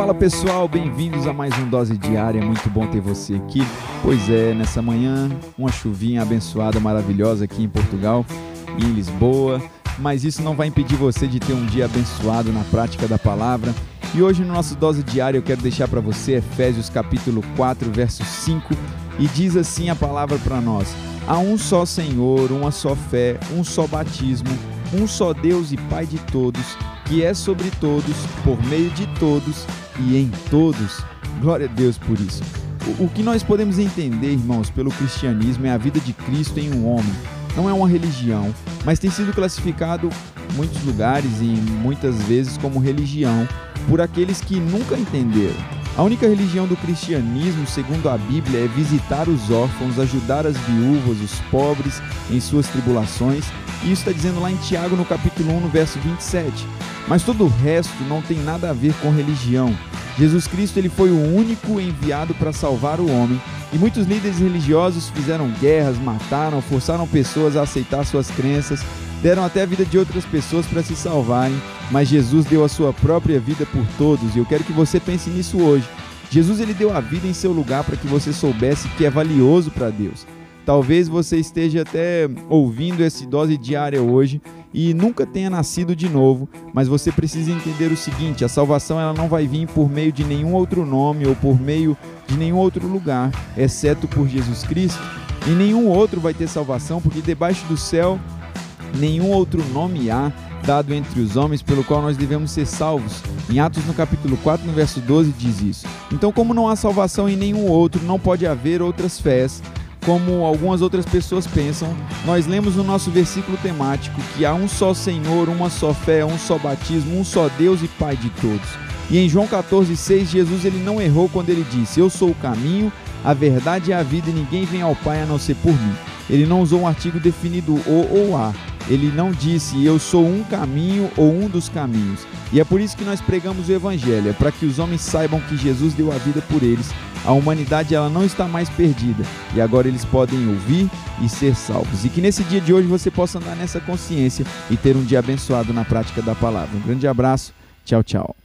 Fala pessoal, bem-vindos a mais um Dose Diária. Muito bom ter você aqui. Pois é, nessa manhã, uma chuvinha abençoada, maravilhosa aqui em Portugal, em Lisboa. Mas isso não vai impedir você de ter um dia abençoado na prática da palavra. E hoje no nosso Dose Diária eu quero deixar para você Efésios capítulo 4, verso 5, e diz assim a palavra para nós: Há um só Senhor, uma só fé, um só batismo, um só Deus e Pai de todos que é sobre todos, por meio de todos e em todos. Glória a Deus por isso. O, o que nós podemos entender, irmãos, pelo cristianismo é a vida de Cristo em um homem. Não é uma religião, mas tem sido classificado em muitos lugares e muitas vezes como religião por aqueles que nunca entenderam. A única religião do cristianismo, segundo a Bíblia, é visitar os órfãos, ajudar as viúvas, os pobres em suas tribulações. E isso está dizendo lá em Tiago, no capítulo 1, no verso 27. Mas todo o resto não tem nada a ver com religião. Jesus Cristo ele foi o único enviado para salvar o homem, e muitos líderes religiosos fizeram guerras, mataram, forçaram pessoas a aceitar suas crenças, deram até a vida de outras pessoas para se salvarem, mas Jesus deu a sua própria vida por todos, e eu quero que você pense nisso hoje. Jesus ele deu a vida em seu lugar para que você soubesse que é valioso para Deus. Talvez você esteja até ouvindo essa dose diária hoje e nunca tenha nascido de novo, mas você precisa entender o seguinte: a salvação ela não vai vir por meio de nenhum outro nome ou por meio de nenhum outro lugar, exceto por Jesus Cristo. E nenhum outro vai ter salvação, porque debaixo do céu nenhum outro nome há dado entre os homens pelo qual nós devemos ser salvos. Em Atos no capítulo 4, no verso 12 diz isso. Então, como não há salvação em nenhum outro, não pode haver outras fés como algumas outras pessoas pensam, nós lemos no nosso versículo temático que há um só Senhor, uma só fé, um só batismo, um só Deus e Pai de todos. E em João 14,6, Jesus ele não errou quando ele disse: Eu sou o caminho, a verdade e a vida, e ninguém vem ao Pai a não ser por mim. Ele não usou um artigo definido o ou a. Ele não disse eu sou um caminho ou um dos caminhos. E é por isso que nós pregamos o evangelho, é para que os homens saibam que Jesus deu a vida por eles a humanidade ela não está mais perdida e agora eles podem ouvir e ser salvos. E que nesse dia de hoje você possa andar nessa consciência e ter um dia abençoado na prática da palavra. Um grande abraço. Tchau, tchau.